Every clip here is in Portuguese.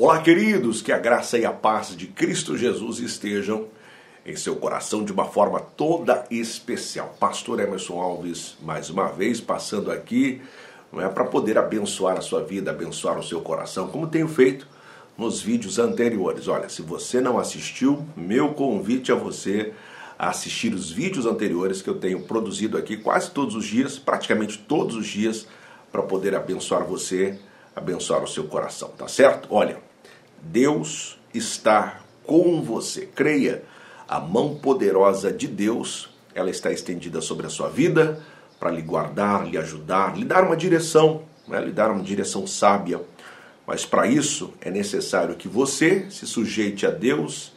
Olá, queridos, que a graça e a paz de Cristo Jesus estejam em seu coração de uma forma toda especial. Pastor Emerson Alves, mais uma vez, passando aqui não é para poder abençoar a sua vida, abençoar o seu coração, como tenho feito nos vídeos anteriores. Olha, se você não assistiu, meu convite a você a assistir os vídeos anteriores que eu tenho produzido aqui quase todos os dias, praticamente todos os dias, para poder abençoar você, abençoar o seu coração, tá certo? Olha, Deus está com você. Creia, a mão poderosa de Deus, ela está estendida sobre a sua vida para lhe guardar, lhe ajudar, lhe dar uma direção, né? lhe dar uma direção sábia. Mas para isso é necessário que você se sujeite a Deus,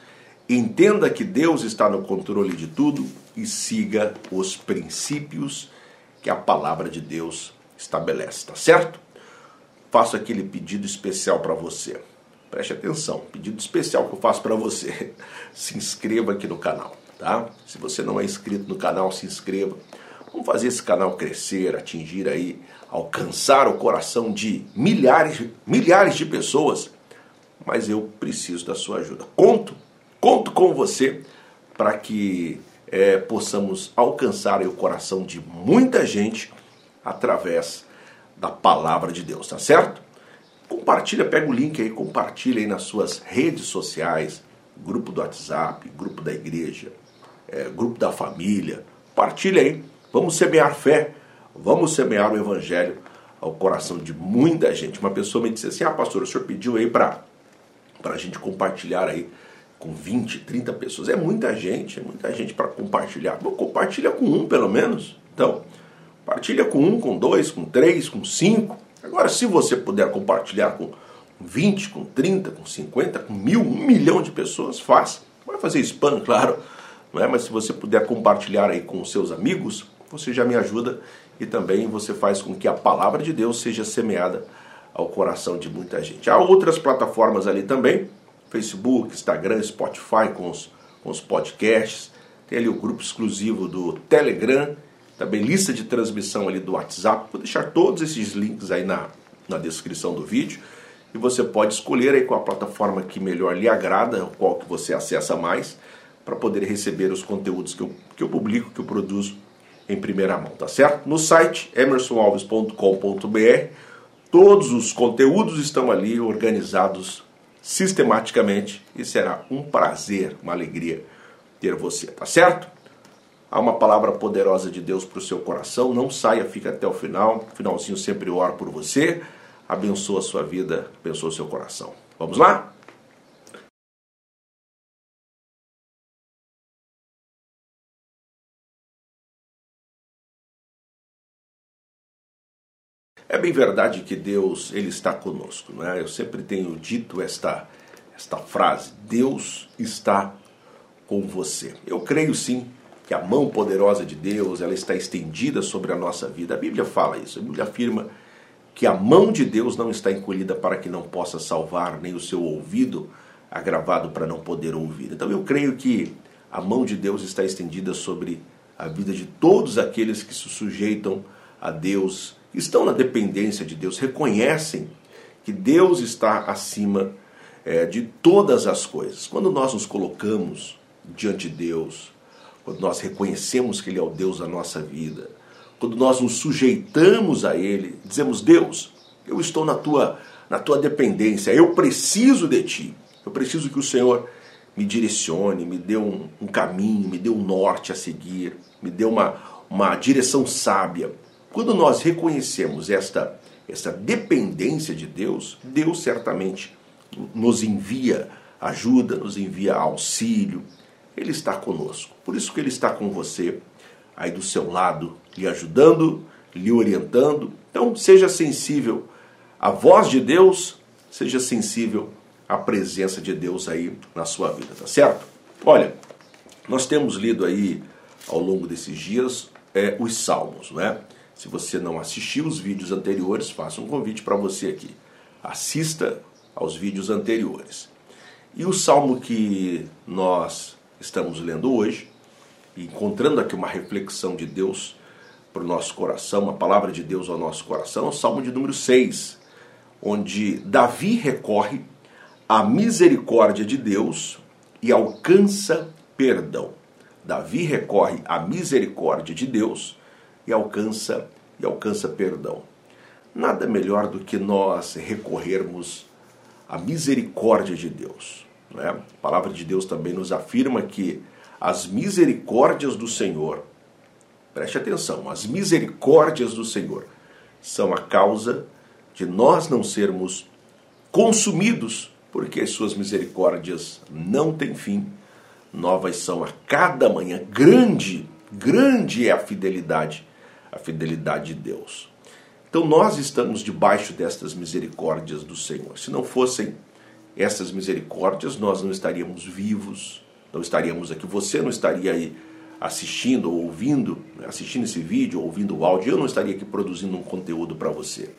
entenda que Deus está no controle de tudo e siga os princípios que a palavra de Deus estabelece, tá certo? Faço aquele pedido especial para você. Preste atenção, pedido especial que eu faço para você. Se inscreva aqui no canal, tá? Se você não é inscrito no canal, se inscreva. Vamos fazer esse canal crescer, atingir aí, alcançar o coração de milhares, milhares de pessoas. Mas eu preciso da sua ajuda. Conto, conto com você para que é, possamos alcançar o coração de muita gente através da palavra de Deus, tá certo? Compartilha, pega o link aí, compartilha aí nas suas redes sociais, grupo do WhatsApp, grupo da igreja, é, grupo da família. Compartilha aí. Vamos semear fé, vamos semear o evangelho ao coração de muita gente. Uma pessoa me disse assim: Ah, pastor, o senhor pediu aí para a gente compartilhar aí com 20, 30 pessoas. É muita gente, é muita gente para compartilhar. Bom, compartilha com um pelo menos. Então, compartilha com um, com dois, com três, com cinco. Agora, se você puder compartilhar com 20, com 30, com 50, com mil, um milhão de pessoas, faça. Vai fazer spam, claro, não é? mas se você puder compartilhar aí com seus amigos, você já me ajuda e também você faz com que a palavra de Deus seja semeada ao coração de muita gente. Há outras plataformas ali também, Facebook, Instagram, Spotify com os, com os podcasts, tem ali o grupo exclusivo do Telegram também lista de transmissão ali do WhatsApp. Vou deixar todos esses links aí na, na descrição do vídeo. E você pode escolher aí qual a plataforma que melhor lhe agrada, qual que você acessa mais, para poder receber os conteúdos que eu, que eu publico, que eu produzo em primeira mão, tá certo? No site emersonalves.com.br, todos os conteúdos estão ali organizados sistematicamente e será um prazer, uma alegria ter você, tá certo? Há uma palavra poderosa de Deus para o seu coração. Não saia, fica até o final. Finalzinho sempre oro por você. Abençoa a sua vida, abençoa o seu coração. Vamos lá? É bem verdade que Deus ele está conosco, não é? Eu sempre tenho dito esta esta frase: Deus está com você. Eu creio sim que a mão poderosa de Deus ela está estendida sobre a nossa vida. A Bíblia fala isso. A Bíblia afirma que a mão de Deus não está encolhida para que não possa salvar, nem o seu ouvido agravado para não poder ouvir. Então eu creio que a mão de Deus está estendida sobre a vida de todos aqueles que se sujeitam a Deus, estão na dependência de Deus, reconhecem que Deus está acima é, de todas as coisas. Quando nós nos colocamos diante de Deus, quando nós reconhecemos que Ele é o Deus da nossa vida, quando nós nos sujeitamos a Ele, dizemos: Deus, eu estou na tua, na tua dependência, eu preciso de Ti, eu preciso que o Senhor me direcione, me dê um, um caminho, me dê um norte a seguir, me dê uma, uma direção sábia. Quando nós reconhecemos esta, esta dependência de Deus, Deus certamente nos envia ajuda, nos envia auxílio, ele está conosco. Por isso que Ele está com você, aí do seu lado, lhe ajudando, lhe orientando. Então, seja sensível à voz de Deus, seja sensível à presença de Deus aí na sua vida, tá certo? Olha, nós temos lido aí ao longo desses dias é, os Salmos, né? Se você não assistiu os vídeos anteriores, faça um convite para você aqui. Assista aos vídeos anteriores. E o salmo que nós estamos lendo hoje, encontrando aqui uma reflexão de Deus para o nosso coração, uma palavra de Deus ao nosso coração, é o Salmo de número 6, onde Davi recorre a misericórdia de Deus e alcança perdão. Davi recorre à misericórdia de Deus e alcança e alcança perdão. Nada melhor do que nós recorrermos à misericórdia de Deus. Né? A palavra de Deus também nos afirma que as misericórdias do Senhor, preste atenção, as misericórdias do Senhor são a causa de nós não sermos consumidos, porque as suas misericórdias não têm fim. Novas são a cada manhã. Grande, grande é a fidelidade, a fidelidade de Deus. Então nós estamos debaixo destas misericórdias do Senhor. Se não fossem essas misericórdias, nós não estaríamos vivos, não estaríamos aqui. Você não estaria aí assistindo ou ouvindo, né, assistindo esse vídeo, ouvindo o áudio, eu não estaria aqui produzindo um conteúdo para você.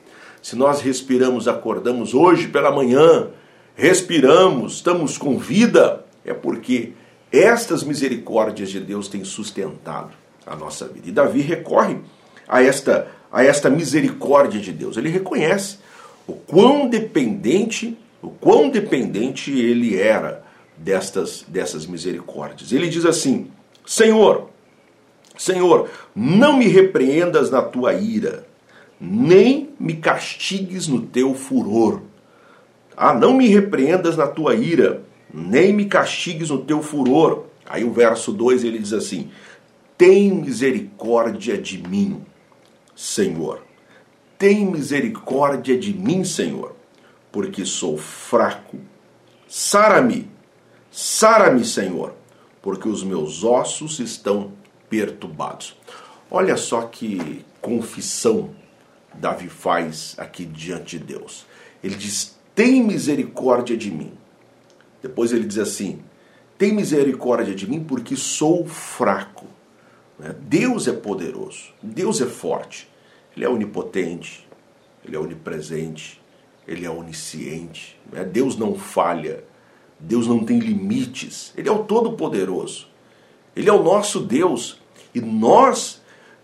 Se nós respiramos, acordamos hoje pela manhã, respiramos, estamos com vida, é porque estas misericórdias de Deus têm sustentado a nossa vida. E Davi recorre a esta, a esta misericórdia de Deus. Ele reconhece o quão dependente, o quão dependente ele era destas, dessas misericórdias. Ele diz assim: Senhor, Senhor, não me repreendas na tua ira, nem me castigues no teu furor. Ah, não me repreendas na tua ira, nem me castigues no teu furor. Aí o verso 2 ele diz assim: Tem misericórdia de mim, Senhor. Tem misericórdia de mim, Senhor, porque sou fraco. Sara-me, sara-me, Senhor, porque os meus ossos estão perturbados. Olha só que confissão Davi faz aqui diante de Deus. Ele diz: Tem misericórdia de mim. Depois ele diz assim: Tem misericórdia de mim porque sou fraco. Né? Deus é poderoso, Deus é forte, Ele é onipotente, Ele é onipresente, Ele é onisciente. Né? Deus não falha, Deus não tem limites, Ele é o Todo-Poderoso, Ele é o nosso Deus e nós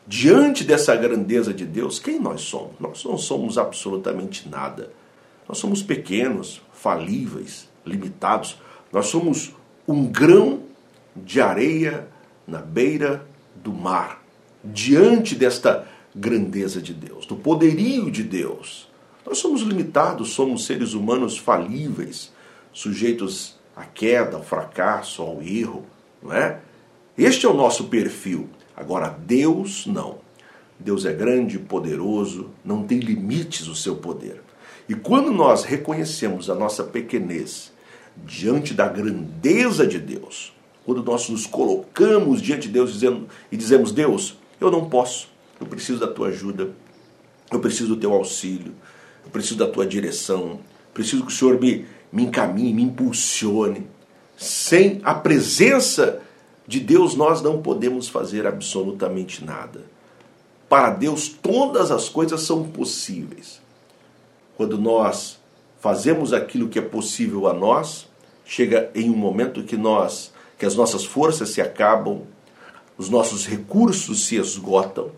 diante dessa grandeza de Deus, quem nós somos? Nós não somos absolutamente nada. Nós somos pequenos, falíveis, limitados. Nós somos um grão de areia na beira do mar, diante desta grandeza de Deus, do poderio de Deus. Nós somos limitados, somos seres humanos falíveis, sujeitos à queda, ao fracasso, ao erro, não é? Este é o nosso perfil. Agora, Deus não. Deus é grande, poderoso, não tem limites o seu poder. E quando nós reconhecemos a nossa pequenez diante da grandeza de Deus, quando nós nos colocamos diante de Deus dizendo, e dizemos: Deus, eu não posso, eu preciso da tua ajuda, eu preciso do teu auxílio, eu preciso da tua direção, preciso que o Senhor me, me encaminhe, me impulsione. Sem a presença de Deus nós não podemos fazer absolutamente nada. Para Deus todas as coisas são possíveis. Quando nós fazemos aquilo que é possível a nós, chega em um momento que nós que as nossas forças se acabam, os nossos recursos se esgotam.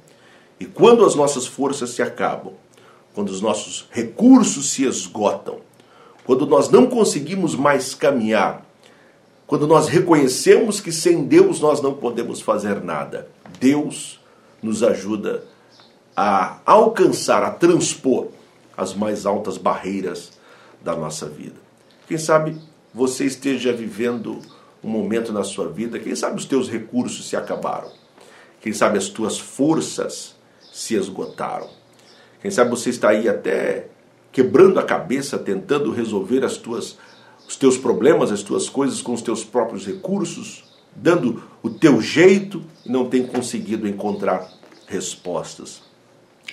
E quando as nossas forças se acabam, quando os nossos recursos se esgotam, quando nós não conseguimos mais caminhar quando nós reconhecemos que sem Deus nós não podemos fazer nada, Deus nos ajuda a alcançar, a transpor as mais altas barreiras da nossa vida. Quem sabe você esteja vivendo um momento na sua vida, quem sabe os teus recursos se acabaram, quem sabe as tuas forças se esgotaram, quem sabe você está aí até quebrando a cabeça tentando resolver as tuas os teus problemas, as tuas coisas com os teus próprios recursos, dando o teu jeito e não tem conseguido encontrar respostas.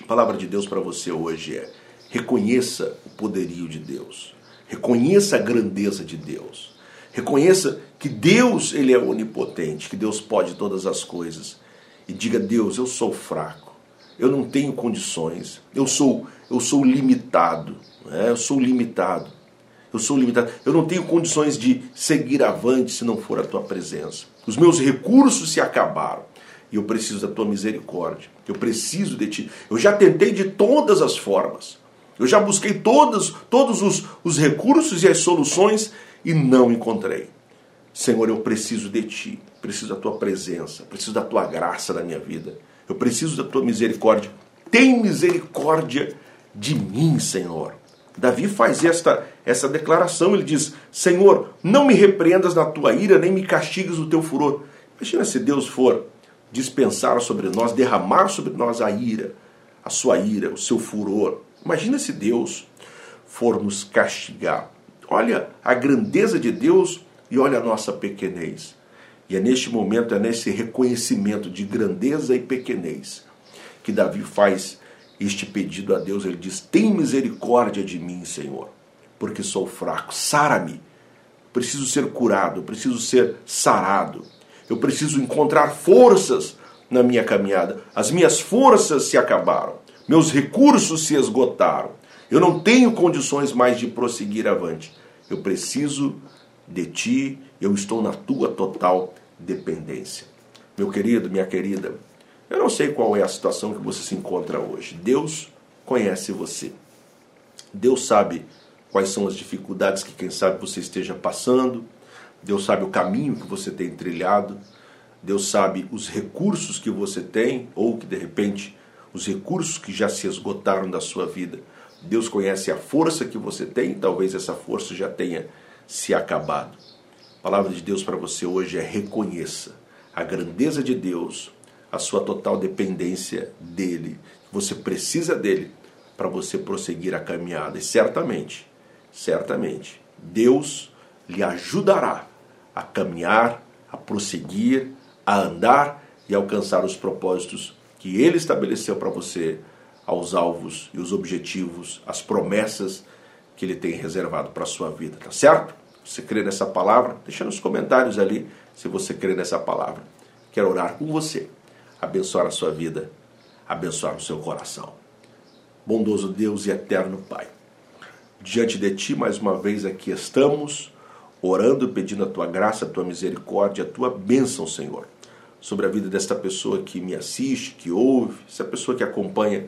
A palavra de Deus para você hoje é: reconheça o poderio de Deus, reconheça a grandeza de Deus, reconheça que Deus ele é onipotente, que Deus pode todas as coisas. E diga: Deus, eu sou fraco, eu não tenho condições, eu sou eu sou limitado, né? eu sou limitado. Eu sou limitado. Eu não tenho condições de seguir avante se não for a tua presença. Os meus recursos se acabaram. E eu preciso da tua misericórdia. Eu preciso de ti. Eu já tentei de todas as formas. Eu já busquei todos, todos os, os recursos e as soluções e não encontrei. Senhor, eu preciso de Ti, preciso da Tua presença, preciso da Tua graça na minha vida, eu preciso da Tua misericórdia. Tem misericórdia de mim, Senhor. Davi faz esta, essa declaração, ele diz: Senhor, não me repreendas na tua ira, nem me castigues no teu furor. Imagina se Deus for dispensar sobre nós, derramar sobre nós a ira, a sua ira, o seu furor. Imagina se Deus for nos castigar. Olha a grandeza de Deus e olha a nossa pequenez. E é neste momento, é nesse reconhecimento de grandeza e pequenez que Davi faz este pedido a Deus. Ele diz: Tem misericórdia de mim, Senhor, porque sou fraco. Sara-me. Preciso ser curado, preciso ser sarado. Eu preciso encontrar forças na minha caminhada. As minhas forças se acabaram. Meus recursos se esgotaram. Eu não tenho condições mais de prosseguir avante. Eu preciso de ti, eu estou na tua total dependência. Meu querido, minha querida, eu não sei qual é a situação que você se encontra hoje. Deus conhece você. Deus sabe quais são as dificuldades que, quem sabe, você esteja passando. Deus sabe o caminho que você tem trilhado. Deus sabe os recursos que você tem, ou que de repente os recursos que já se esgotaram da sua vida. Deus conhece a força que você tem, talvez essa força já tenha se acabado. A palavra de Deus para você hoje é reconheça a grandeza de Deus, a sua total dependência dele. Você precisa dele para você prosseguir a caminhada. E certamente, certamente, Deus lhe ajudará a caminhar, a prosseguir, a andar e alcançar os propósitos que ele estabeleceu para você, aos alvos e os objetivos, as promessas que ele tem reservado para a sua vida, tá certo? Você crê nessa palavra? Deixa nos comentários ali se você crê nessa palavra. Quero orar com você, abençoar a sua vida, abençoar o seu coração. Bondoso Deus e eterno Pai, diante de Ti mais uma vez aqui estamos, orando, pedindo a Tua graça, a Tua misericórdia, a Tua bênção, Senhor sobre a vida desta pessoa que me assiste, que ouve, essa pessoa que acompanha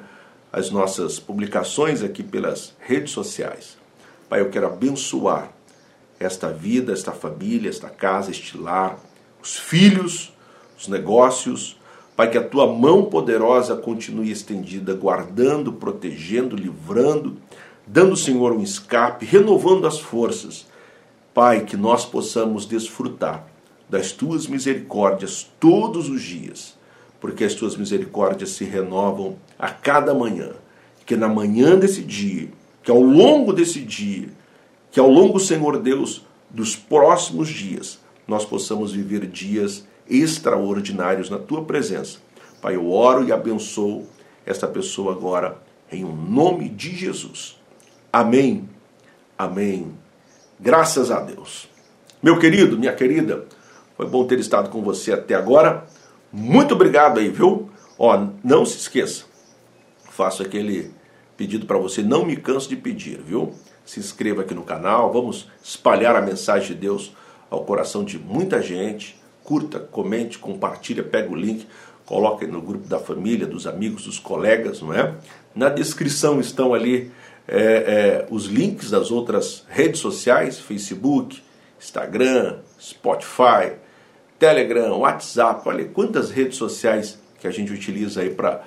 as nossas publicações aqui pelas redes sociais. Pai, eu quero abençoar esta vida, esta família, esta casa, este lar, os filhos, os negócios. Pai, que a tua mão poderosa continue estendida, guardando, protegendo, livrando, dando, Senhor, um escape, renovando as forças. Pai, que nós possamos desfrutar das tuas misericórdias todos os dias, porque as tuas misericórdias se renovam a cada manhã. Que na manhã desse dia, que ao longo desse dia, que ao longo, Senhor Deus, dos próximos dias, nós possamos viver dias extraordinários na tua presença. Pai, eu oro e abençoo esta pessoa agora, em um nome de Jesus. Amém. Amém. Graças a Deus. Meu querido, minha querida, foi bom ter estado com você até agora. Muito obrigado aí, viu? Ó, não se esqueça. Faço aquele pedido para você, não me canso de pedir, viu? Se inscreva aqui no canal, vamos espalhar a mensagem de Deus ao coração de muita gente. Curta, comente, compartilha, pega o link, coloque no grupo da família, dos amigos, dos colegas, não é? Na descrição estão ali é, é, os links das outras redes sociais, Facebook, Instagram, Spotify, Telegram, WhatsApp, olha quantas redes sociais que a gente utiliza aí para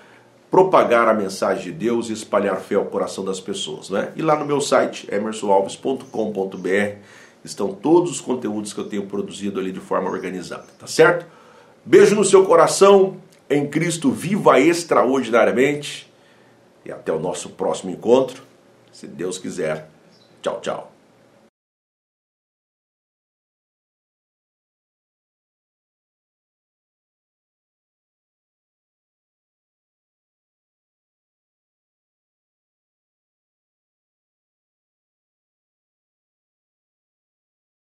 propagar a mensagem de Deus e espalhar fé ao coração das pessoas, né? E lá no meu site, emersonalves.com.br, estão todos os conteúdos que eu tenho produzido ali de forma organizada, tá certo? Beijo no seu coração, em Cristo viva extraordinariamente e até o nosso próximo encontro, se Deus quiser. Tchau, tchau.